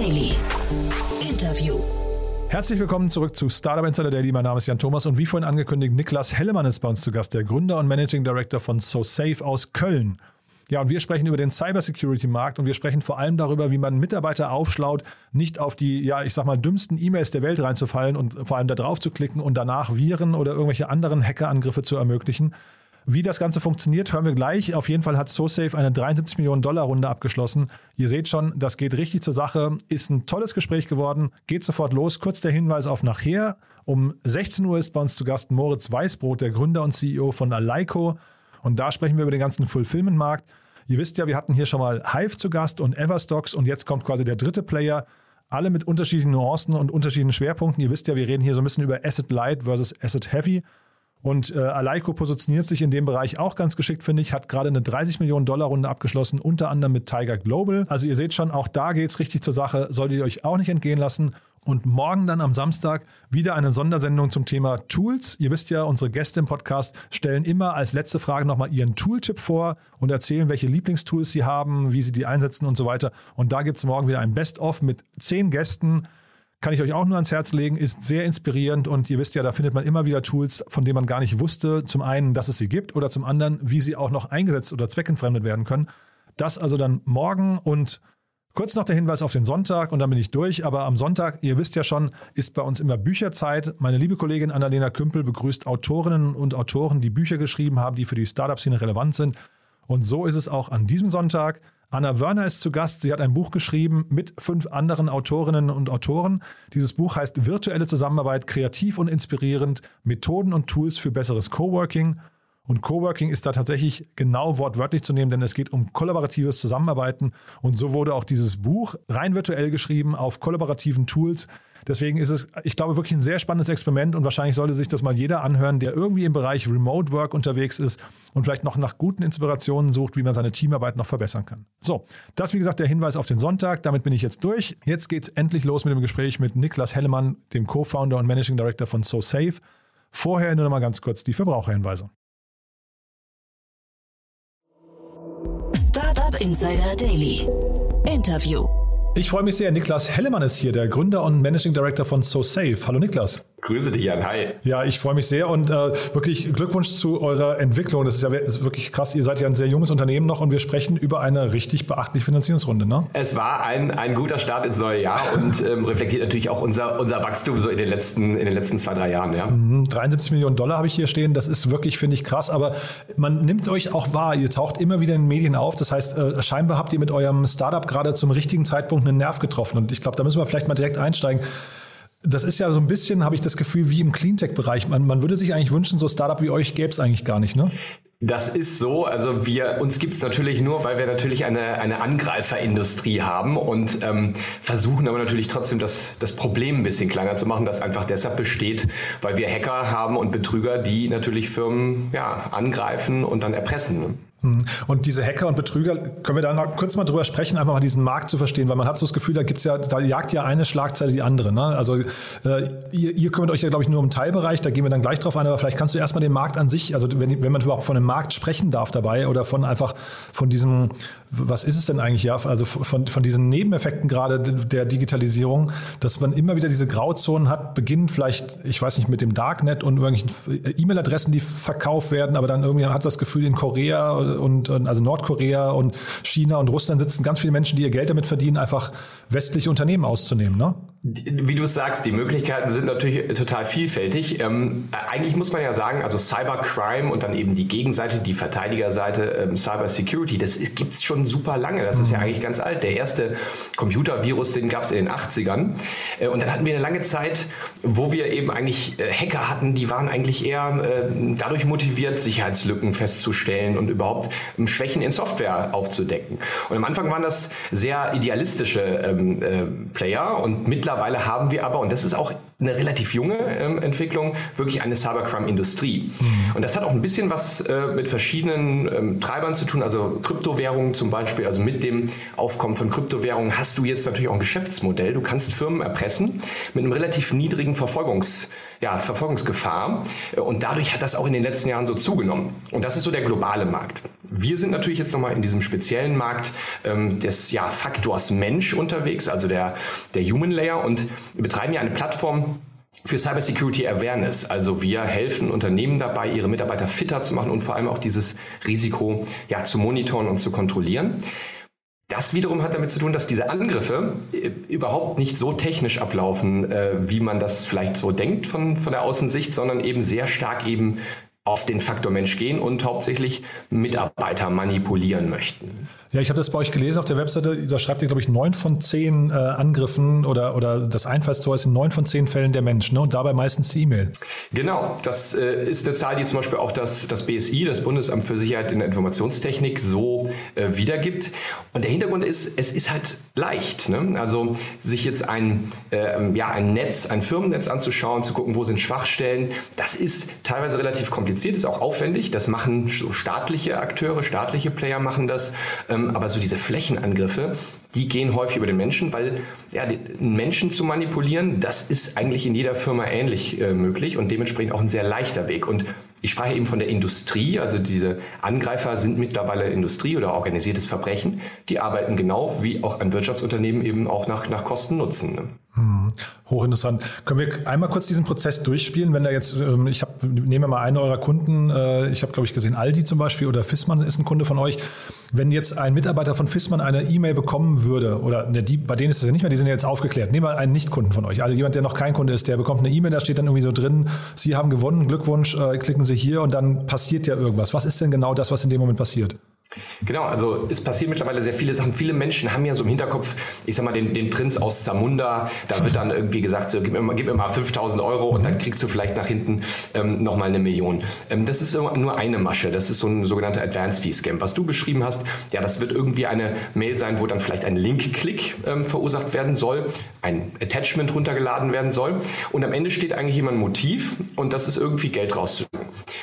Daily. Interview. Herzlich willkommen zurück zu Startup Insider Daily. Mein Name ist Jan Thomas und wie vorhin angekündigt, Niklas Hellemann ist bei uns zu Gast, der Gründer und Managing Director von SoSafe aus Köln. Ja, und wir sprechen über den Cybersecurity-Markt und wir sprechen vor allem darüber, wie man Mitarbeiter aufschlaut, nicht auf die, ja, ich sag mal, dümmsten E-Mails der Welt reinzufallen und vor allem da drauf zu klicken und danach Viren oder irgendwelche anderen Hackerangriffe zu ermöglichen. Wie das Ganze funktioniert, hören wir gleich. Auf jeden Fall hat SoSafe eine 73 Millionen Dollar Runde abgeschlossen. Ihr seht schon, das geht richtig zur Sache. Ist ein tolles Gespräch geworden. Geht sofort los. Kurz der Hinweis auf nachher. Um 16 Uhr ist bei uns zu Gast Moritz Weißbrot, der Gründer und CEO von Aleiko. Und da sprechen wir über den ganzen Fulfillment-Markt. Ihr wisst ja, wir hatten hier schon mal Hive zu Gast und Everstocks und jetzt kommt quasi der dritte Player. Alle mit unterschiedlichen Nuancen und unterschiedlichen Schwerpunkten. Ihr wisst ja, wir reden hier so ein bisschen über Asset Light versus Asset Heavy. Und äh, Aleiko positioniert sich in dem Bereich auch ganz geschickt, finde ich, hat gerade eine 30 Millionen Dollar Runde abgeschlossen, unter anderem mit Tiger Global. Also ihr seht schon, auch da geht es richtig zur Sache, solltet ihr euch auch nicht entgehen lassen. Und morgen dann am Samstag wieder eine Sondersendung zum Thema Tools. Ihr wisst ja, unsere Gäste im Podcast stellen immer als letzte Frage nochmal ihren Tooltip vor und erzählen, welche Lieblingstools sie haben, wie sie die einsetzen und so weiter. Und da gibt es morgen wieder ein Best-of mit zehn Gästen kann ich euch auch nur ans Herz legen, ist sehr inspirierend und ihr wisst ja, da findet man immer wieder Tools, von denen man gar nicht wusste, zum einen, dass es sie gibt oder zum anderen, wie sie auch noch eingesetzt oder zweckentfremdet werden können. Das also dann morgen und kurz noch der Hinweis auf den Sonntag und dann bin ich durch. Aber am Sonntag, ihr wisst ja schon, ist bei uns immer Bücherzeit. Meine liebe Kollegin Annalena Kümpel begrüßt Autorinnen und Autoren, die Bücher geschrieben haben, die für die Startup-Szene relevant sind. Und so ist es auch an diesem Sonntag. Anna Wörner ist zu Gast. Sie hat ein Buch geschrieben mit fünf anderen Autorinnen und Autoren. Dieses Buch heißt Virtuelle Zusammenarbeit, kreativ und inspirierend, Methoden und Tools für besseres Coworking. Und Coworking ist da tatsächlich genau wortwörtlich zu nehmen, denn es geht um kollaboratives Zusammenarbeiten. Und so wurde auch dieses Buch rein virtuell geschrieben auf kollaborativen Tools. Deswegen ist es, ich glaube, wirklich ein sehr spannendes Experiment und wahrscheinlich sollte sich das mal jeder anhören, der irgendwie im Bereich Remote Work unterwegs ist und vielleicht noch nach guten Inspirationen sucht, wie man seine Teamarbeit noch verbessern kann. So, das wie gesagt der Hinweis auf den Sonntag. Damit bin ich jetzt durch. Jetzt geht es endlich los mit dem Gespräch mit Niklas Hellemann, dem Co-Founder und Managing Director von SoSafe. Vorher nur noch mal ganz kurz die Verbraucherhinweise. Startup Insider Daily. Interview. Ich freue mich sehr. Niklas Hellemann ist hier, der Gründer und Managing Director von SoSafe. Hallo Niklas. Grüße dich, Jan. Hi. Ja, ich freue mich sehr und äh, wirklich Glückwunsch zu eurer Entwicklung. Das ist ja ist wirklich krass. Ihr seid ja ein sehr junges Unternehmen noch und wir sprechen über eine richtig beachtliche Finanzierungsrunde, ne? Es war ein, ein guter Start ins neue Jahr und ähm, reflektiert natürlich auch unser, unser Wachstum so in den letzten, in den letzten zwei, drei Jahren, ja. 73 mhm, Millionen Dollar habe ich hier stehen. Das ist wirklich, finde ich, krass. Aber man nimmt euch auch wahr. Ihr taucht immer wieder in den Medien auf. Das heißt, äh, scheinbar habt ihr mit eurem Startup gerade zum richtigen Zeitpunkt einen Nerv getroffen. Und ich glaube, da müssen wir vielleicht mal direkt einsteigen. Das ist ja so ein bisschen, habe ich das Gefühl, wie im Cleantech-Bereich. Man, man würde sich eigentlich wünschen, so Startup wie euch gäbe es eigentlich gar nicht, ne? Das ist so. Also wir uns gibt's natürlich nur, weil wir natürlich eine, eine Angreiferindustrie haben und ähm, versuchen aber natürlich trotzdem das, das Problem ein bisschen kleiner zu machen, das einfach deshalb besteht, weil wir Hacker haben und Betrüger, die natürlich Firmen ja, angreifen und dann erpressen. Hm. Und diese Hacker und Betrüger, können wir da noch kurz mal drüber sprechen, einfach mal diesen Markt zu verstehen, weil man hat so das Gefühl, da gibt's ja, da jagt ja eine Schlagzeile die andere. Ne? Also äh, ihr, ihr kümmert euch ja, glaube ich, nur um Teilbereich, da gehen wir dann gleich drauf ein, aber vielleicht kannst du erstmal den Markt an sich, also wenn, wenn man überhaupt von einem Markt sprechen darf dabei oder von einfach von diesem, was ist es denn eigentlich, ja, also von, von diesen Nebeneffekten gerade der Digitalisierung, dass man immer wieder diese Grauzonen hat, beginnt vielleicht, ich weiß nicht, mit dem Darknet und irgendwelchen E-Mail-Adressen, die verkauft werden, aber dann irgendwie hat das Gefühl in Korea und, und also Nordkorea und China und Russland sitzen ganz viele Menschen, die ihr Geld damit verdienen, einfach westliche Unternehmen auszunehmen, ne? Wie du sagst, die Möglichkeiten sind natürlich total vielfältig. Ähm, eigentlich muss man ja sagen, also Cybercrime und dann eben die Gegenseite, die Verteidigerseite ähm, Cyber Security, das gibt's schon super lange. Das ist ja mhm. eigentlich ganz alt. Der erste Computervirus, den gab's in den 80ern. Äh, und dann hatten wir eine lange Zeit, wo wir eben eigentlich äh, Hacker hatten, die waren eigentlich eher äh, dadurch motiviert, Sicherheitslücken festzustellen und überhaupt ähm, Schwächen in Software aufzudecken. Und am Anfang waren das sehr idealistische ähm, äh, Player und mittlerweile haben wir aber, und das ist auch eine relativ junge ähm, Entwicklung, wirklich eine Cybercrime-Industrie. Mhm. Und das hat auch ein bisschen was äh, mit verschiedenen ähm, Treibern zu tun, also Kryptowährungen zum Beispiel, also mit dem Aufkommen von Kryptowährungen hast du jetzt natürlich auch ein Geschäftsmodell. Du kannst Firmen erpressen mit einem relativ niedrigen Verfolgungs, ja, Verfolgungsgefahr. Und dadurch hat das auch in den letzten Jahren so zugenommen. Und das ist so der globale Markt. Wir sind natürlich jetzt nochmal in diesem speziellen Markt ähm, des ja, Faktors Mensch unterwegs, also der, der Human Layer und betreiben ja eine Plattform, für Cybersecurity Awareness. Also wir helfen Unternehmen dabei, ihre Mitarbeiter fitter zu machen und vor allem auch dieses Risiko ja, zu monitoren und zu kontrollieren. Das wiederum hat damit zu tun, dass diese Angriffe äh, überhaupt nicht so technisch ablaufen, äh, wie man das vielleicht so denkt von, von der Außensicht, sondern eben sehr stark eben auf den Faktor Mensch gehen und hauptsächlich Mitarbeiter manipulieren möchten. Ja, ich habe das bei euch gelesen auf der Webseite. Da schreibt ihr, glaube ich, neun von zehn äh, Angriffen oder, oder das Einfallstor ist in neun von zehn Fällen der Mensch ne? und dabei meistens die E-Mail. Genau, das äh, ist eine Zahl, die zum Beispiel auch das, das BSI, das Bundesamt für Sicherheit in der Informationstechnik, so äh, wiedergibt. Und der Hintergrund ist, es ist halt leicht. Ne? Also sich jetzt ein, äh, ja, ein Netz, ein Firmennetz anzuschauen, zu gucken, wo sind Schwachstellen, das ist teilweise relativ kompliziert, ist auch aufwendig. Das machen staatliche Akteure, staatliche Player machen das. Ähm, aber so diese Flächenangriffe, die gehen häufig über den Menschen, weil ja, den Menschen zu manipulieren, das ist eigentlich in jeder Firma ähnlich äh, möglich und dementsprechend auch ein sehr leichter Weg. Und ich spreche eben von der Industrie, also diese Angreifer sind mittlerweile Industrie oder organisiertes Verbrechen. Die arbeiten genau wie auch ein Wirtschaftsunternehmen eben auch nach, nach Kosten nutzen. Ne? Hm, hochinteressant. Können wir einmal kurz diesen Prozess durchspielen, wenn da jetzt, ähm, ich hab, nehme mal einen eurer Kunden, äh, ich habe glaube ich gesehen, Aldi zum Beispiel oder Fissmann ist ein Kunde von euch. Wenn jetzt ein Mitarbeiter von Fissmann eine E-Mail bekommen würde, oder ne, die, bei denen ist es ja nicht mehr, die sind ja jetzt aufgeklärt. Nehmen wir einen Nicht-Kunden von euch, also jemand, der noch kein Kunde ist, der bekommt eine E-Mail, da steht dann irgendwie so drin, Sie haben gewonnen, Glückwunsch, äh, klicken Sie hier und dann passiert ja irgendwas. Was ist denn genau das, was in dem Moment passiert? Genau, also es passieren mittlerweile sehr viele Sachen. Viele Menschen haben ja so im Hinterkopf, ich sag mal, den, den Prinz aus Zamunda. Da wird dann irgendwie gesagt, so, gib, mir mal, gib mir mal 5000 Euro und dann kriegst du vielleicht nach hinten ähm, nochmal eine Million. Ähm, das ist nur eine Masche. Das ist so ein sogenannter Advance Fee Scam. Was du beschrieben hast, ja, das wird irgendwie eine Mail sein, wo dann vielleicht ein Link-Klick ähm, verursacht werden soll, ein Attachment runtergeladen werden soll. Und am Ende steht eigentlich immer ein Motiv und das ist irgendwie Geld rauszukriegen.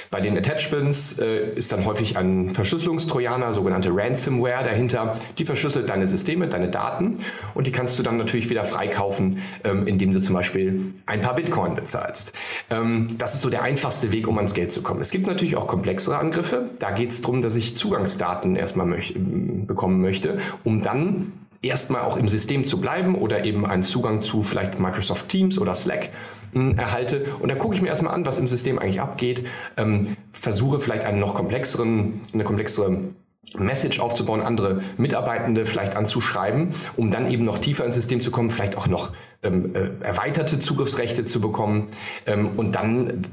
Bei den Attachments äh, ist dann häufig ein Verschlüsselungstrojaner, sogenannte Ransomware dahinter. Die verschlüsselt deine Systeme, deine Daten und die kannst du dann natürlich wieder freikaufen, ähm, indem du zum Beispiel ein paar Bitcoin bezahlst. Ähm, das ist so der einfachste Weg, um ans Geld zu kommen. Es gibt natürlich auch komplexere Angriffe. Da geht es darum, dass ich Zugangsdaten erstmal möch bekommen möchte, um dann erstmal auch im System zu bleiben oder eben einen Zugang zu vielleicht Microsoft Teams oder Slack hm, erhalte. Und dann gucke ich mir erstmal an, was im System eigentlich abgeht, ähm, versuche vielleicht einen noch komplexeren, eine komplexere Message aufzubauen, andere Mitarbeitende vielleicht anzuschreiben, um dann eben noch tiefer ins System zu kommen, vielleicht auch noch ähm, äh, erweiterte Zugriffsrechte zu bekommen ähm, und dann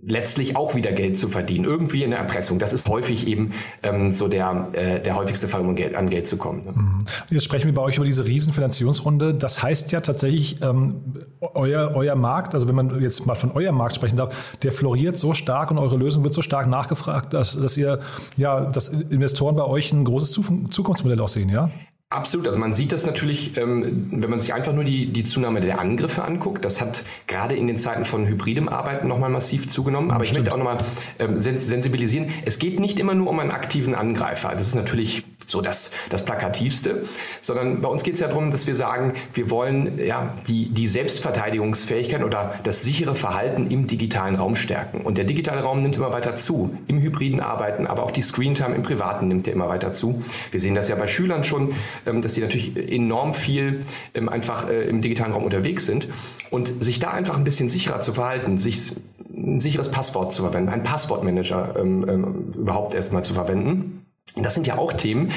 letztlich auch wieder Geld zu verdienen, irgendwie in der Erpressung. Das ist häufig eben ähm, so der, äh, der häufigste Fall, um Geld, an Geld zu kommen. Ne? Mhm. Jetzt sprechen wir bei euch über diese Riesenfinanzierungsrunde. Das heißt ja tatsächlich, ähm, euer, euer Markt, also wenn man jetzt mal von eurem Markt sprechen darf, der floriert so stark und eure Lösung wird so stark nachgefragt, dass, dass ihr, ja, dass Investoren bei euch ein großes Zukunftsmodell auch sehen, ja? Absolut. Also man sieht das natürlich, ähm, wenn man sich einfach nur die, die Zunahme der Angriffe anguckt. Das hat gerade in den Zeiten von hybridem Arbeiten nochmal massiv zugenommen. Aber ich möchte auch nochmal ähm, sensibilisieren. Es geht nicht immer nur um einen aktiven Angreifer. Das ist natürlich so das, das Plakativste, sondern bei uns geht es ja darum, dass wir sagen, wir wollen ja die, die Selbstverteidigungsfähigkeit oder das sichere Verhalten im digitalen Raum stärken. Und der digitale Raum nimmt immer weiter zu, im hybriden Arbeiten, aber auch die Screentime im Privaten nimmt ja immer weiter zu. Wir sehen das ja bei Schülern schon, ähm, dass sie natürlich enorm viel ähm, einfach äh, im digitalen Raum unterwegs sind und sich da einfach ein bisschen sicherer zu verhalten, sich ein sicheres Passwort zu verwenden, einen Passwortmanager ähm, überhaupt erstmal zu verwenden das sind ja auch Themen,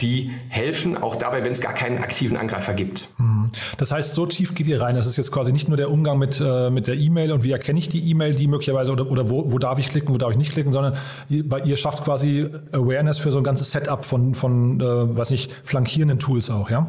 die helfen, auch dabei, wenn es gar keinen aktiven Angreifer gibt. Mhm. Das heißt, so tief geht ihr rein. Das ist jetzt quasi nicht nur der Umgang mit, äh, mit der E-Mail und wie erkenne ich die E-Mail, die möglicherweise oder, oder wo, wo darf ich klicken, wo darf ich nicht klicken, sondern ihr, ihr schafft quasi Awareness für so ein ganzes Setup von, von äh, was nicht, flankierenden Tools auch, ja?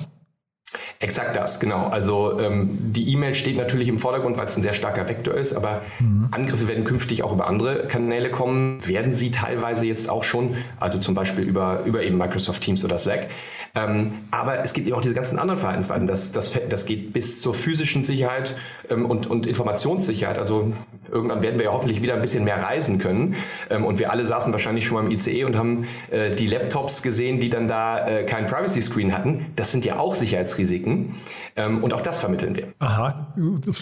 Exakt das, genau. Also ähm, die E-Mail steht natürlich im Vordergrund, weil es ein sehr starker Vektor ist, aber mhm. Angriffe werden künftig auch über andere Kanäle kommen, werden sie teilweise jetzt auch schon, also zum Beispiel über, über eben Microsoft Teams oder Slack. Ähm, aber es gibt eben auch diese ganzen anderen Verhaltensweisen. Das, das, das geht bis zur physischen Sicherheit ähm, und, und Informationssicherheit. Also irgendwann werden wir ja hoffentlich wieder ein bisschen mehr reisen können. Ähm, und wir alle saßen wahrscheinlich schon mal im ICE und haben äh, die Laptops gesehen, die dann da äh, kein Privacy Screen hatten. Das sind ja auch Sicherheitsrisiken. Ähm, und auch das vermitteln wir. Aha,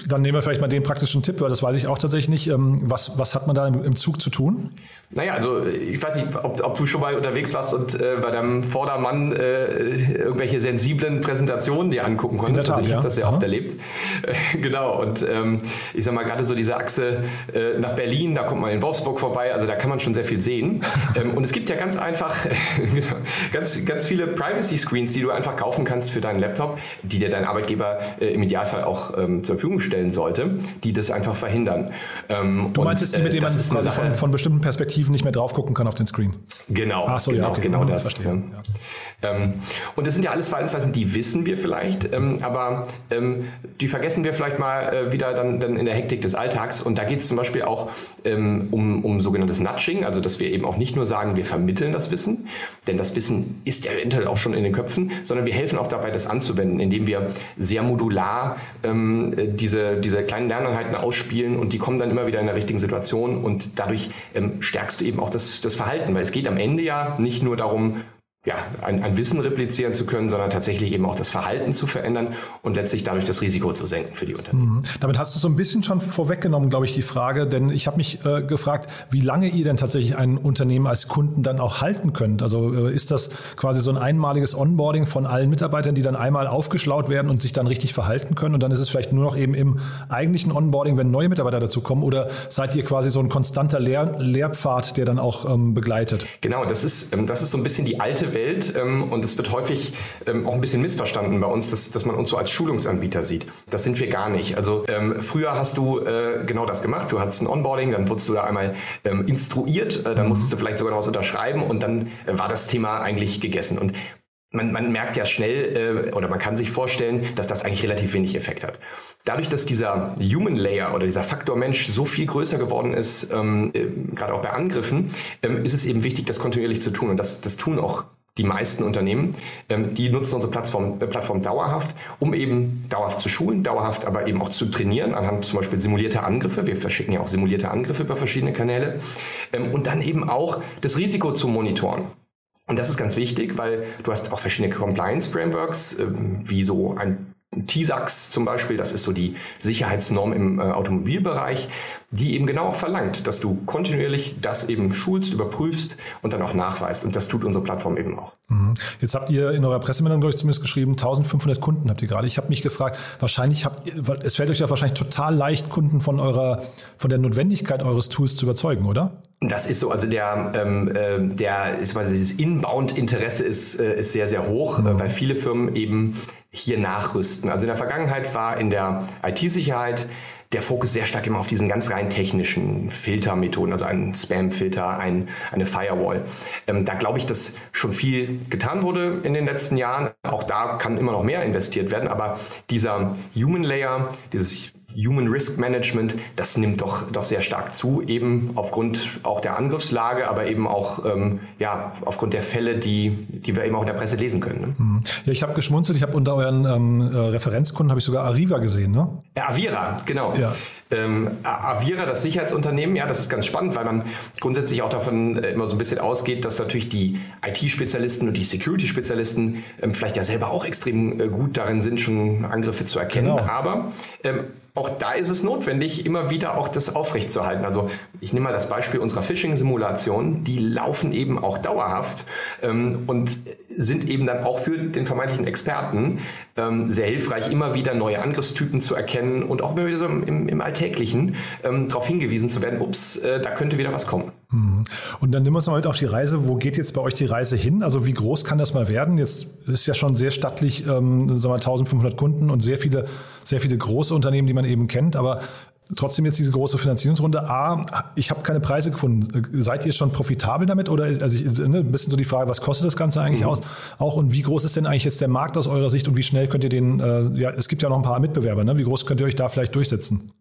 dann nehmen wir vielleicht mal den praktischen Tipp, weil das weiß ich auch tatsächlich nicht. Ähm, was, was hat man da im, im Zug zu tun? Naja, also ich weiß nicht, ob, ob du schon mal unterwegs warst und äh, bei deinem Vordermann äh, irgendwelche sensiblen Präsentationen dir angucken konntest. Tat, also ich ja. habe das sehr oft erlebt. Äh, genau, und ähm, ich sag mal, gerade so diese Achse äh, nach Berlin, da kommt man in Wolfsburg vorbei, also da kann man schon sehr viel sehen. ähm, und es gibt ja ganz einfach ganz, ganz viele Privacy-Screens, die du einfach kaufen kannst für deinen Laptop, die dir dein Arbeitgeber äh, im Idealfall auch ähm, zur Verfügung stellen sollte, die das einfach verhindern. Ähm, du meinst jetzt die, mit denen man quasi von, von bestimmten Perspektiven nicht mehr drauf gucken kann auf den Screen? Genau, Ach so, genau, ja, okay. genau Mhm, das. verstehe. Ja. Ähm, und das sind ja alles Verhaltensweisen, die wissen wir vielleicht, ähm, aber ähm, die vergessen wir vielleicht mal äh, wieder dann, dann in der Hektik des Alltags. Und da geht es zum Beispiel auch um, um sogenanntes Nudging, also dass wir eben auch nicht nur sagen, wir vermitteln das Wissen, denn das Wissen ist eventuell auch schon in den Köpfen, sondern wir helfen auch dabei, das anzuwenden, indem wir sehr modular diese, diese kleinen Lerneinheiten ausspielen und die kommen dann immer wieder in der richtigen Situation und dadurch stärkst du eben auch das, das Verhalten, weil es geht am Ende ja nicht nur darum, ja, ein, ein Wissen replizieren zu können, sondern tatsächlich eben auch das Verhalten zu verändern und letztlich dadurch das Risiko zu senken für die Unternehmen. Mhm. Damit hast du so ein bisschen schon vorweggenommen, glaube ich, die Frage, denn ich habe mich äh, gefragt, wie lange ihr denn tatsächlich ein Unternehmen als Kunden dann auch halten könnt. Also äh, ist das quasi so ein einmaliges Onboarding von allen Mitarbeitern, die dann einmal aufgeschlaut werden und sich dann richtig verhalten können und dann ist es vielleicht nur noch eben im eigentlichen Onboarding, wenn neue Mitarbeiter dazu kommen oder seid ihr quasi so ein konstanter Lehr Lehrpfad, der dann auch ähm, begleitet? Genau, das ist, ähm, das ist so ein bisschen die alte Welt ähm, und es wird häufig ähm, auch ein bisschen missverstanden bei uns, dass, dass man uns so als Schulungsanbieter sieht. Das sind wir gar nicht. Also ähm, früher hast du äh, genau das gemacht. Du hattest ein Onboarding, dann wurdest du da einmal ähm, instruiert, äh, dann musstest du vielleicht sogar noch was unterschreiben und dann äh, war das Thema eigentlich gegessen. Und man, man merkt ja schnell äh, oder man kann sich vorstellen, dass das eigentlich relativ wenig Effekt hat. Dadurch, dass dieser Human Layer oder dieser Faktor Mensch so viel größer geworden ist, ähm, äh, gerade auch bei Angriffen, ähm, ist es eben wichtig, das kontinuierlich zu tun. Und das, das tun auch die meisten Unternehmen, ähm, die nutzen unsere Plattform, äh, Plattform dauerhaft, um eben dauerhaft zu schulen, dauerhaft aber eben auch zu trainieren, anhand zum Beispiel simulierter Angriffe. Wir verschicken ja auch simulierte Angriffe über verschiedene Kanäle. Ähm, und dann eben auch das Risiko zu monitoren. Und das ist ganz wichtig, weil du hast auch verschiedene Compliance-Frameworks, äh, wie so ein TISAX zum Beispiel, das ist so die Sicherheitsnorm im äh, Automobilbereich, die eben genau auch verlangt, dass du kontinuierlich das eben schulst, überprüfst und dann auch nachweist. Und das tut unsere Plattform eben auch. Mhm. Jetzt habt ihr in eurer Pressemeldung, glaube ich, zumindest geschrieben, 1500 Kunden habt ihr gerade. Ich habe mich gefragt, wahrscheinlich habt ihr, es fällt euch ja wahrscheinlich total leicht, Kunden von eurer, von der Notwendigkeit eures Tools zu überzeugen, oder? Das ist so, also der, ähm, äh, der ist, also dieses Inbound-Interesse ist, äh, ist sehr, sehr hoch, mhm. äh, weil viele Firmen eben hier nachrüsten. Also in der Vergangenheit war in der IT-Sicherheit der Fokus sehr stark immer auf diesen ganz rein technischen Filtermethoden, also ein Spam-Filter, ein, eine Firewall. Ähm, da glaube ich, dass schon viel getan wurde in den letzten Jahren. Auch da kann immer noch mehr investiert werden, aber dieser Human Layer, dieses Human Risk Management, das nimmt doch, doch sehr stark zu, eben aufgrund auch der Angriffslage, aber eben auch ähm, ja, aufgrund der Fälle, die, die wir eben auch in der Presse lesen können. Ne? Ja, ich habe geschmunzelt, ich habe unter euren ähm, Referenzkunden habe ich sogar Arriva gesehen, ne? Ja, Avira, genau. Ja. Ähm, Avira, das Sicherheitsunternehmen, ja, das ist ganz spannend, weil man grundsätzlich auch davon äh, immer so ein bisschen ausgeht, dass natürlich die IT-Spezialisten und die Security-Spezialisten ähm, vielleicht ja selber auch extrem äh, gut darin sind, schon Angriffe zu erkennen. Genau. Aber ähm, auch da ist es notwendig, immer wieder auch das aufrechtzuerhalten. Also ich nehme mal das Beispiel unserer Phishing-Simulation. Die laufen eben auch dauerhaft ähm, und sind eben dann auch für den vermeintlichen Experten ähm, sehr hilfreich, immer wieder neue Angriffstypen zu erkennen und auch immer wieder so im, im Alltäglichen ähm, darauf hingewiesen zu werden, ups, äh, da könnte wieder was kommen. Und dann nehmen wir uns mal mit auf die Reise. Wo geht jetzt bei euch die Reise hin? Also wie groß kann das mal werden? Jetzt ist ja schon sehr stattlich, ähm, sagen wir 1500 Kunden und sehr viele, sehr viele große Unternehmen, die man eben kennt. Aber trotzdem jetzt diese große Finanzierungsrunde. A, ich habe keine Preise gefunden. Seid ihr schon profitabel damit? Oder also ich, ne, ein bisschen so die Frage, was kostet das Ganze eigentlich mhm. aus? Auch und wie groß ist denn eigentlich jetzt der Markt aus eurer Sicht und wie schnell könnt ihr den, äh, ja, es gibt ja noch ein paar Mitbewerber, ne? Wie groß könnt ihr euch da vielleicht durchsetzen?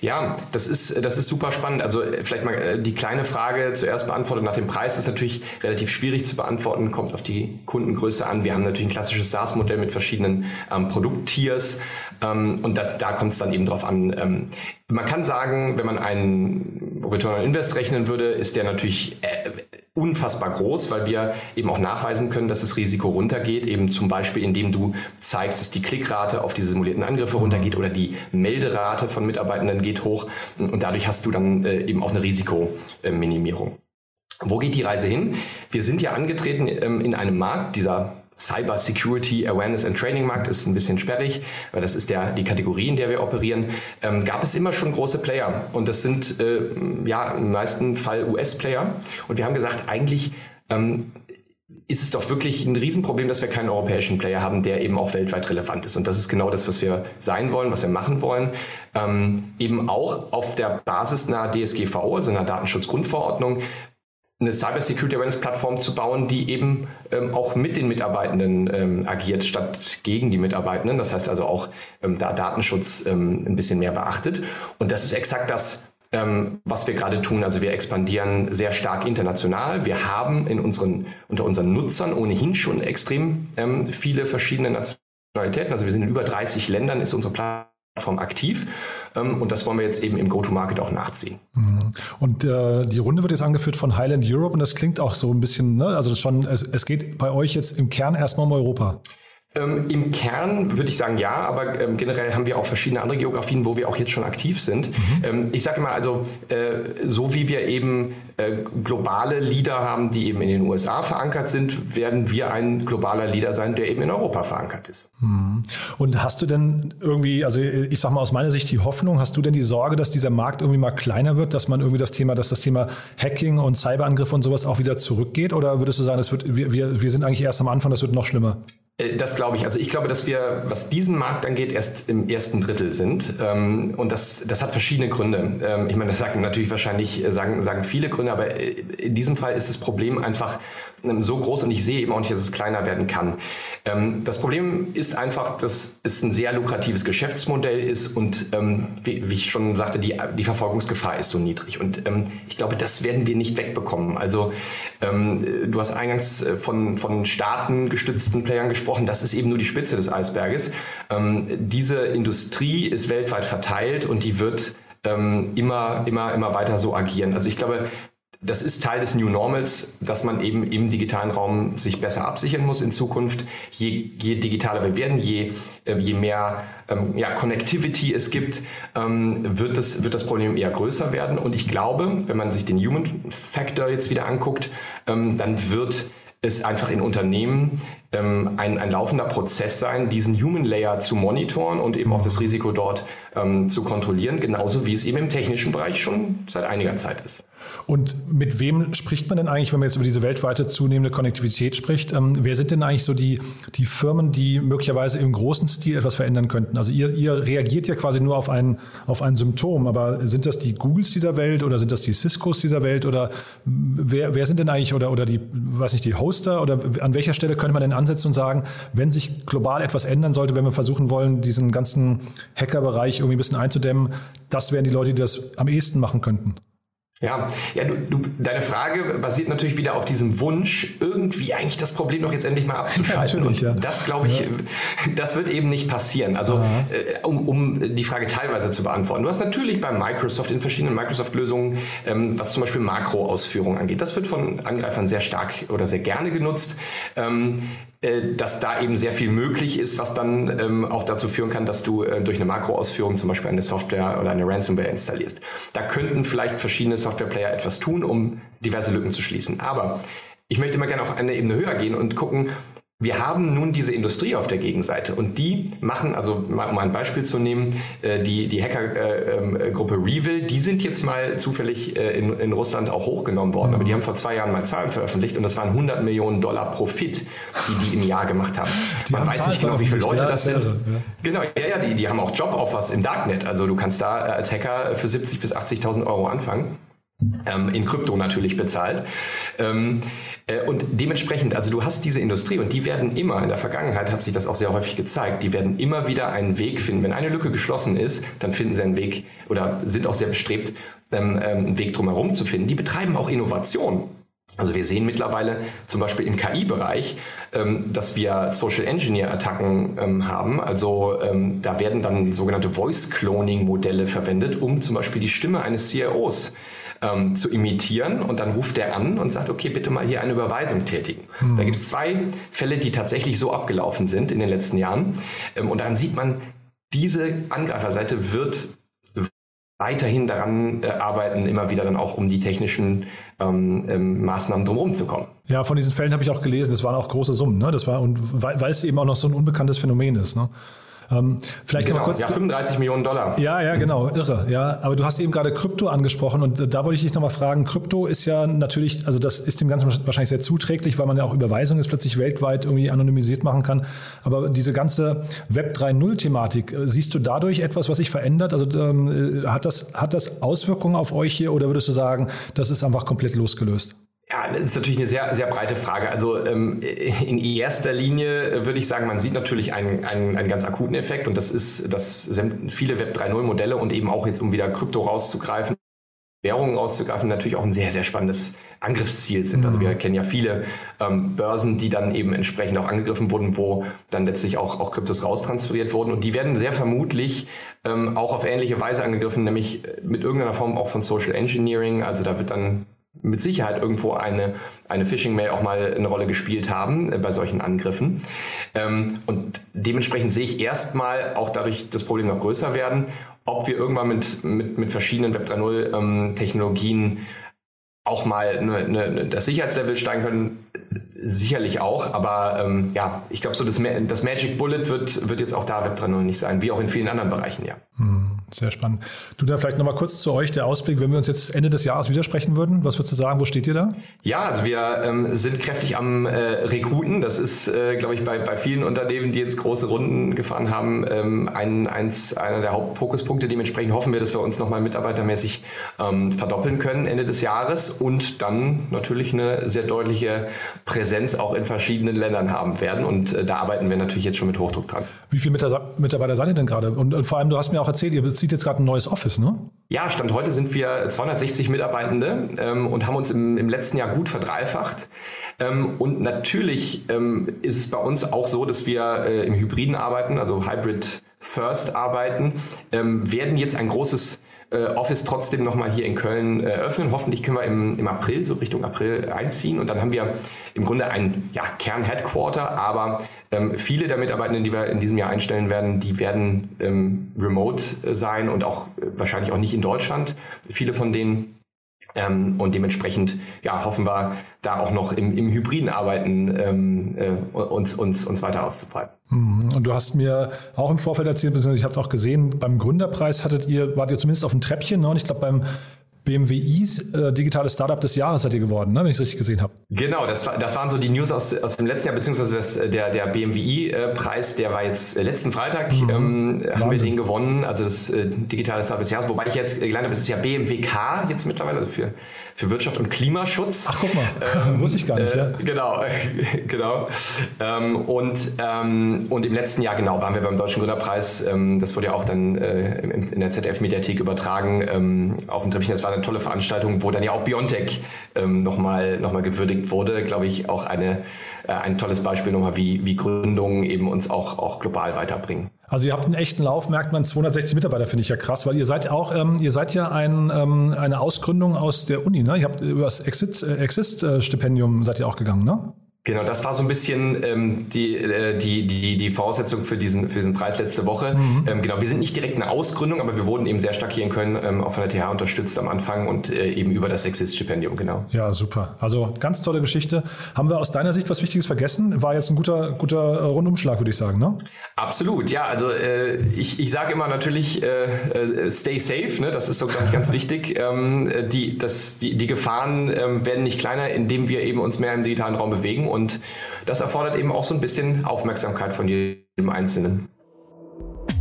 Ja, das ist, das ist super spannend. Also äh, vielleicht mal äh, die kleine Frage zuerst beantwortet nach dem Preis ist natürlich relativ schwierig zu beantworten, kommt auf die Kundengröße an. Wir haben natürlich ein klassisches SaaS-Modell mit verschiedenen ähm, Produkttiers ähm, und da, da kommt es dann eben drauf an. Ähm, man kann sagen, wenn man einen Return on Invest rechnen würde, ist der natürlich äh, unfassbar groß, weil wir eben auch nachweisen können, dass das Risiko runtergeht, eben zum Beispiel indem du zeigst, dass die Klickrate auf die simulierten Angriffe runtergeht oder die Melderate von Mitarbeitenden geht hoch und dadurch hast du dann äh, eben auch eine Risikominimierung. Wo geht die Reise hin? Wir sind ja angetreten ähm, in einem Markt, dieser Cyber Security Awareness and Training Markt ist ein bisschen sperrig, weil das ist der, die Kategorie, in der wir operieren. Ähm, gab es immer schon große Player und das sind äh, ja im meisten Fall US-Player. Und wir haben gesagt, eigentlich ähm, ist es doch wirklich ein Riesenproblem, dass wir keinen europäischen Player haben, der eben auch weltweit relevant ist. Und das ist genau das, was wir sein wollen, was wir machen wollen. Ähm, eben auch auf der Basis einer DSGVO, also einer Datenschutzgrundverordnung, eine Cybersecurity Awareness Plattform zu bauen, die eben ähm, auch mit den Mitarbeitenden ähm, agiert, statt gegen die Mitarbeitenden. Das heißt also auch ähm, da Datenschutz ähm, ein bisschen mehr beachtet. Und das ist exakt das, ähm, was wir gerade tun. Also wir expandieren sehr stark international. Wir haben in unseren, unter unseren Nutzern ohnehin schon extrem ähm, viele verschiedene Nationalitäten. Also wir sind in über 30 Ländern, ist unsere Plattform aktiv. Ähm, und das wollen wir jetzt eben im Go-to-Market auch nachziehen. Mhm. Und äh, die Runde wird jetzt angeführt von Highland Europe und das klingt auch so ein bisschen, ne? also schon, es, es geht bei euch jetzt im Kern erstmal um Europa. Ähm, Im Kern würde ich sagen ja, aber ähm, generell haben wir auch verschiedene andere Geografien, wo wir auch jetzt schon aktiv sind. Mhm. Ähm, ich sage mal, also äh, so wie wir eben äh, globale Leader haben, die eben in den USA verankert sind, werden wir ein globaler Leader sein, der eben in Europa verankert ist. Mhm. Und hast du denn irgendwie, also ich sage mal aus meiner Sicht die Hoffnung, hast du denn die Sorge, dass dieser Markt irgendwie mal kleiner wird, dass man irgendwie das Thema, dass das Thema Hacking und Cyberangriffe und sowas auch wieder zurückgeht? Oder würdest du sagen, das wird, wir, wir, wir sind eigentlich erst am Anfang, das wird noch schlimmer? Äh, das glaube ich. Also ich glaube, dass wir, was diesen Markt angeht, erst im ersten Drittel sind. Ähm, und das, das hat verschiedene Gründe. Ähm, ich meine, das sagen natürlich wahrscheinlich, äh, sagen, sagen viele Gründe, aber äh, in diesem Fall ist das Problem einfach ähm, so groß und ich sehe eben auch nicht, dass es kleiner werden kann. Das Problem ist einfach, dass es ein sehr lukratives Geschäftsmodell ist und wie, ich schon sagte, die, die Verfolgungsgefahr ist so niedrig. Und ich glaube, das werden wir nicht wegbekommen. Also du hast eingangs von, von staatengestützten Playern gesprochen gesprochen, das ist eben nur die Spitze des Eisberges. Ähm, diese Industrie ist weltweit verteilt und die wird ähm, immer, immer, immer weiter so agieren. Also ich glaube, das ist Teil des New Normals, dass man eben im digitalen Raum sich besser absichern muss in Zukunft. Je, je digitaler wir werden, je, äh, je mehr ähm, ja, Connectivity es gibt, ähm, wird, das, wird das Problem eher größer werden. Und ich glaube, wenn man sich den Human Factor jetzt wieder anguckt, ähm, dann wird es einfach in Unternehmen ähm, ein, ein laufender Prozess sein, diesen Human Layer zu monitoren und eben auch das Risiko dort ähm, zu kontrollieren, genauso wie es eben im technischen Bereich schon seit einiger Zeit ist. Und mit wem spricht man denn eigentlich, wenn man jetzt über diese weltweite zunehmende Konnektivität spricht? Ähm, wer sind denn eigentlich so die, die Firmen, die möglicherweise im großen Stil etwas verändern könnten? Also ihr, ihr reagiert ja quasi nur auf ein, auf ein Symptom, aber sind das die Googles dieser Welt oder sind das die Ciscos dieser Welt oder wer, wer sind denn eigentlich oder, oder die, weiß nicht, die Hoster oder an welcher Stelle könnte man denn ansetzen und sagen, wenn sich global etwas ändern sollte, wenn wir versuchen wollen, diesen ganzen Hackerbereich irgendwie ein bisschen einzudämmen, das wären die Leute, die das am ehesten machen könnten? Ja, ja du, du, deine Frage basiert natürlich wieder auf diesem Wunsch, irgendwie eigentlich das Problem doch jetzt endlich mal abzuschalten. Ja, ja. Das glaube ich, ja. das wird eben nicht passieren. Also äh, um, um die Frage teilweise zu beantworten. Du hast natürlich bei Microsoft in verschiedenen Microsoft-Lösungen, ähm, was zum Beispiel Makroausführungen angeht, das wird von Angreifern sehr stark oder sehr gerne genutzt. Ähm, äh, dass da eben sehr viel möglich ist, was dann ähm, auch dazu führen kann, dass du äh, durch eine Makroausführung zum Beispiel eine Software oder eine Ransomware installierst. Da könnten vielleicht verschiedene Softwareplayer etwas tun, um diverse Lücken zu schließen. Aber ich möchte immer gerne auf eine Ebene höher gehen und gucken, wir haben nun diese Industrie auf der Gegenseite und die machen, also um ein Beispiel zu nehmen, äh, die, die Hackergruppe ähm, Revil, die sind jetzt mal zufällig äh, in, in Russland auch hochgenommen worden, aber die haben vor zwei Jahren mal Zahlen veröffentlicht und das waren 100 Millionen Dollar Profit, die die im Jahr gemacht haben. Die Man haben weiß Zahlen nicht genau, wie viele Leute das sind. Ja. Genau, ja, ja, die, die haben auch Job-Offers im Darknet, also du kannst da äh, als Hacker für 70 bis 80.000 Euro anfangen. Ähm, in Krypto natürlich bezahlt. Ähm, äh, und dementsprechend, also du hast diese Industrie und die werden immer, in der Vergangenheit hat sich das auch sehr häufig gezeigt, die werden immer wieder einen Weg finden. Wenn eine Lücke geschlossen ist, dann finden sie einen Weg oder sind auch sehr bestrebt, ähm, einen Weg drumherum zu finden. Die betreiben auch Innovation. Also wir sehen mittlerweile zum Beispiel im KI-Bereich, dass wir Social Engineer-Attacken haben. Also da werden dann sogenannte Voice-Cloning-Modelle verwendet, um zum Beispiel die Stimme eines CIOs ähm, zu imitieren. Und dann ruft der an und sagt, okay, bitte mal hier eine Überweisung tätigen. Mhm. Da gibt es zwei Fälle, die tatsächlich so abgelaufen sind in den letzten Jahren. Ähm, und daran sieht man, diese Angreiferseite wird weiterhin daran äh, arbeiten, immer wieder dann auch um die technischen ähm, ähm, Maßnahmen drumherum zu kommen. Ja, von diesen Fällen habe ich auch gelesen, das waren auch große Summen, ne? Das war, und weil, weil es eben auch noch so ein unbekanntes Phänomen ist. Ne? Ähm, vielleicht genau, kurz. Ja, 35 Millionen Dollar. Ja, ja, genau, irre. Ja, aber du hast eben gerade Krypto angesprochen und da wollte ich dich nochmal fragen. Krypto ist ja natürlich, also das ist dem Ganzen wahrscheinlich sehr zuträglich, weil man ja auch Überweisungen jetzt plötzlich weltweit irgendwie anonymisiert machen kann. Aber diese ganze Web 3.0-Thematik, äh, siehst du dadurch etwas, was sich verändert? Also ähm, äh, hat, das, hat das Auswirkungen auf euch hier oder würdest du sagen, das ist einfach komplett losgelöst? Ja, das ist natürlich eine sehr, sehr breite Frage. Also ähm, in erster Linie würde ich sagen, man sieht natürlich einen, einen, einen ganz akuten Effekt und das ist, dass viele Web 3.0 Modelle und eben auch jetzt, um wieder Krypto rauszugreifen, Währungen rauszugreifen, natürlich auch ein sehr, sehr spannendes Angriffsziel sind. Also wir mhm. kennen ja viele ähm, Börsen, die dann eben entsprechend auch angegriffen wurden, wo dann letztlich auch, auch Kryptos raustransferiert wurden. Und die werden sehr vermutlich ähm, auch auf ähnliche Weise angegriffen, nämlich mit irgendeiner Form auch von Social Engineering. Also da wird dann mit Sicherheit irgendwo eine, eine Phishing-Mail auch mal eine Rolle gespielt haben äh, bei solchen Angriffen. Ähm, und dementsprechend sehe ich erstmal auch dadurch das Problem noch größer werden, ob wir irgendwann mit, mit, mit verschiedenen Web 3.0 ähm, auch mal eine, eine, das Sicherheitslevel steigen können, sicherlich auch, aber ähm, ja, ich glaube so das, das Magic Bullet wird, wird jetzt auch da Web 3.0 nicht sein, wie auch in vielen anderen Bereichen, ja. Hm. Sehr spannend. Du dann vielleicht nochmal kurz zu euch der Ausblick, wenn wir uns jetzt Ende des Jahres widersprechen würden. Was würdest du sagen? Wo steht ihr da? Ja, also wir ähm, sind kräftig am äh, Rekruten. Das ist, äh, glaube ich, bei, bei vielen Unternehmen, die jetzt große Runden gefahren haben, ähm, ein, eins, einer der Hauptfokuspunkte. Dementsprechend hoffen wir, dass wir uns nochmal mitarbeitermäßig ähm, verdoppeln können Ende des Jahres und dann natürlich eine sehr deutliche Präsenz auch in verschiedenen Ländern haben werden. Und äh, da arbeiten wir natürlich jetzt schon mit Hochdruck dran. Wie viele Mitarbeiter seid ihr denn gerade? Und, und vor allem, du hast mir auch erzählt, ihr bezieht jetzt gerade ein neues Office, ne? Ja, Stand heute sind wir 260 Mitarbeitende ähm, und haben uns im, im, letzten Jahr gut verdreifacht. Ähm, und natürlich ähm, ist es bei uns auch so, dass wir äh, im Hybriden arbeiten, also Hybrid First arbeiten, ähm, werden jetzt ein großes Office trotzdem nochmal hier in Köln äh, öffnen. Hoffentlich können wir im, im April, so Richtung April einziehen. Und dann haben wir im Grunde ein ja, Kern-Headquarter, aber ähm, viele der Mitarbeitenden, die wir in diesem Jahr einstellen werden, die werden ähm, remote äh, sein und auch äh, wahrscheinlich auch nicht in Deutschland. Viele von denen ähm, und dementsprechend ja, hoffen wir, da auch noch im, im hybriden Arbeiten ähm, äh, uns, uns, uns weiter auszubreiten. Mhm. Und du hast mir auch im Vorfeld erzählt, beziehungsweise ich habe es auch gesehen, beim Gründerpreis hattet ihr, wart ihr zumindest auf dem Treppchen, ne? und ich glaube beim BMWIs äh, digitales Startup des Jahres seid ihr geworden, ne? wenn ich es richtig gesehen habe. Genau, das, das waren so die News aus, aus dem letzten Jahr, beziehungsweise das, der, der BMWI-Preis, der war jetzt äh, letzten Freitag, mhm. ähm, haben wir den gewonnen, also das äh, digitale Startup des Jahres, wobei ich jetzt gelernt habe, es ist ja BMWK jetzt mittlerweile, also für für Wirtschaft und Klimaschutz. Ach, guck mal, ähm, wusste ich gar nicht. Äh, ja. Genau, genau. Ähm, und, ähm, und im letzten Jahr, genau, waren wir beim Deutschen Gründerpreis. Ähm, das wurde ja auch dann äh, in der ZDF-Mediathek übertragen ähm, auf dem Treppchen. Das war eine tolle Veranstaltung, wo dann ja auch Biontech ähm, nochmal noch mal gewürdigt wurde. Glaube ich, auch eine, äh, ein tolles Beispiel nochmal, wie, wie Gründungen eben uns auch, auch global weiterbringen. Also ihr habt einen echten Lauf, merkt man, 260 Mitarbeiter finde ich ja krass, weil ihr seid auch, ähm, ihr seid ja ein, ähm, eine Ausgründung aus der Uni, ne? Ihr habt über das Exist-Stipendium äh, seid ihr auch gegangen, ne? Genau, das war so ein bisschen ähm, die, äh, die, die, die Voraussetzung für diesen, für diesen Preis letzte Woche. Mhm. Ähm, genau, wir sind nicht direkt eine Ausgründung, aber wir wurden eben sehr stark hier in Köln ähm, auch von der TH unterstützt am Anfang und äh, eben über das Exist-Stipendium, genau. Ja, super. Also ganz tolle Geschichte. Haben wir aus deiner Sicht was Wichtiges vergessen? War jetzt ein guter, guter äh, Rundumschlag, würde ich sagen, ne? Absolut, ja. Also äh, ich, ich sage immer natürlich, äh, äh, stay safe, ne? das ist so ganz, ganz wichtig. Ähm, die, das, die, die Gefahren ähm, werden nicht kleiner, indem wir eben uns mehr im digitalen Raum bewegen und das erfordert eben auch so ein bisschen Aufmerksamkeit von jedem Einzelnen.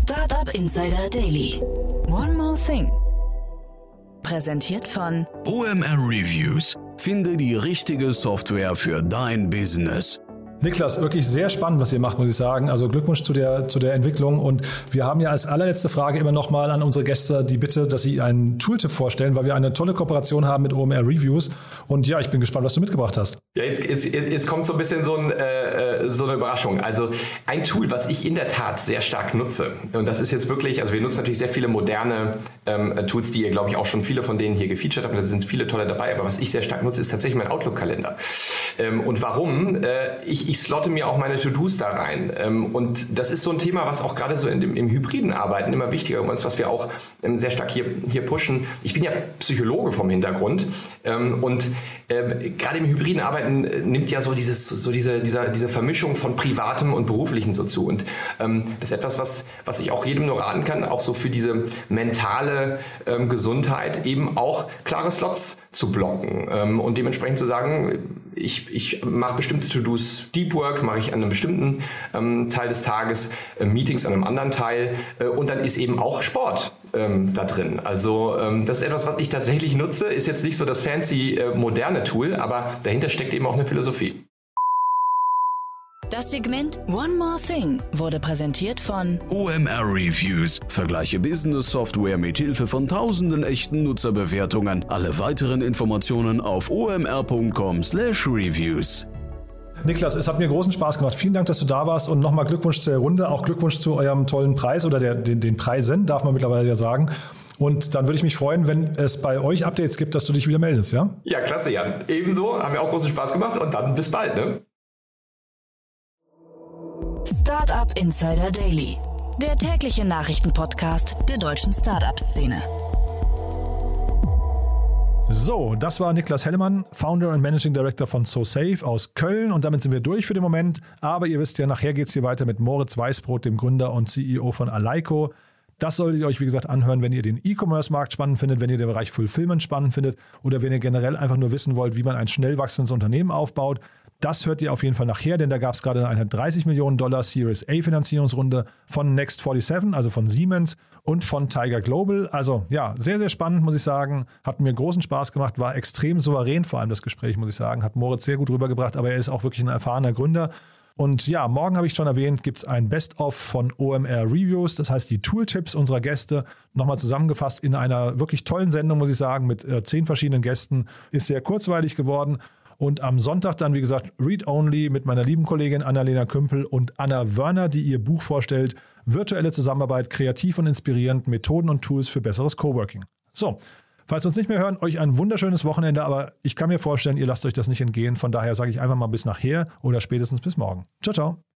Startup Insider Daily. One more thing. Präsentiert von OMR Reviews. Finde die richtige Software für dein Business. Niklas, wirklich sehr spannend, was ihr macht, muss ich sagen. Also Glückwunsch zu der, zu der Entwicklung. Und wir haben ja als allerletzte Frage immer nochmal an unsere Gäste die Bitte, dass sie einen Tooltip vorstellen, weil wir eine tolle Kooperation haben mit OMR Reviews. Und ja, ich bin gespannt, was du mitgebracht hast. Ja, jetzt, jetzt, jetzt kommt so ein bisschen so, ein, äh, so eine Überraschung. Also ein Tool, was ich in der Tat sehr stark nutze. Und das ist jetzt wirklich, also wir nutzen natürlich sehr viele moderne ähm, Tools, die ihr, glaube ich, auch schon viele von denen hier gefeatured habt. Da sind viele tolle dabei. Aber was ich sehr stark nutze, ist tatsächlich mein Outlook-Kalender. Ähm, und warum? Äh, ich, ich slotte mir auch meine To-Dos da rein. Ähm, und das ist so ein Thema, was auch gerade so in dem, im hybriden Arbeiten immer wichtiger ist, was wir auch ähm, sehr stark hier, hier pushen. Ich bin ja Psychologe vom Hintergrund ähm, und gerade im hybriden Arbeiten äh, nimmt ja so dieses, so diese, dieser, diese Vermischung von privatem und beruflichem so zu. Und das ist etwas, was, was ich auch jedem nur raten kann, auch so für diese mentale Gesundheit eben auch klare Slots zu blocken und dementsprechend zu sagen, ich, ich mache bestimmte To-Dos Deep Work, mache ich an einem bestimmten ähm, Teil des Tages, äh, Meetings an einem anderen Teil äh, und dann ist eben auch Sport ähm, da drin. Also ähm, das ist etwas, was ich tatsächlich nutze, ist jetzt nicht so das fancy äh, moderne Tool, aber dahinter steckt eben auch eine Philosophie. Das Segment One More Thing wurde präsentiert von OMR Reviews. Vergleiche Business Software mit Hilfe von tausenden echten Nutzerbewertungen. Alle weiteren Informationen auf omr.com/reviews. Niklas, es hat mir großen Spaß gemacht. Vielen Dank, dass du da warst und nochmal Glückwunsch zur Runde, auch Glückwunsch zu eurem tollen Preis oder der, den, den Preisen, darf man mittlerweile ja sagen. Und dann würde ich mich freuen, wenn es bei euch Updates gibt, dass du dich wieder meldest, ja? Ja, klasse, Jan. Ebenso, haben wir auch großen Spaß gemacht und dann bis bald, ne? Startup Insider Daily, der tägliche Nachrichtenpodcast der deutschen Startup-Szene. So, das war Niklas Hellemann, Founder und Managing Director von SoSafe aus Köln. Und damit sind wir durch für den Moment. Aber ihr wisst ja, nachher geht es hier weiter mit Moritz Weißbrot, dem Gründer und CEO von Aleiko. Das solltet ihr euch, wie gesagt, anhören, wenn ihr den E-Commerce-Markt spannend findet, wenn ihr den Bereich Fulfillment spannend findet oder wenn ihr generell einfach nur wissen wollt, wie man ein schnell wachsendes Unternehmen aufbaut. Das hört ihr auf jeden Fall nachher, denn da gab es gerade eine 30 Millionen Dollar Series A Finanzierungsrunde von Next 47, also von Siemens und von Tiger Global. Also ja, sehr, sehr spannend, muss ich sagen. Hat mir großen Spaß gemacht, war extrem souverän, vor allem das Gespräch, muss ich sagen. Hat Moritz sehr gut rübergebracht, aber er ist auch wirklich ein erfahrener Gründer. Und ja, morgen habe ich schon erwähnt, gibt es ein Best-of von OMR Reviews, das heißt die Tooltips unserer Gäste, nochmal zusammengefasst in einer wirklich tollen Sendung, muss ich sagen, mit äh, zehn verschiedenen Gästen. Ist sehr kurzweilig geworden. Und am Sonntag dann, wie gesagt, Read Only mit meiner lieben Kollegin Annalena Kümpel und Anna Wörner, die ihr Buch vorstellt. Virtuelle Zusammenarbeit, kreativ und inspirierend, Methoden und Tools für besseres Coworking. So, falls wir uns nicht mehr hören, euch ein wunderschönes Wochenende, aber ich kann mir vorstellen, ihr lasst euch das nicht entgehen. Von daher sage ich einfach mal bis nachher oder spätestens bis morgen. Ciao, ciao.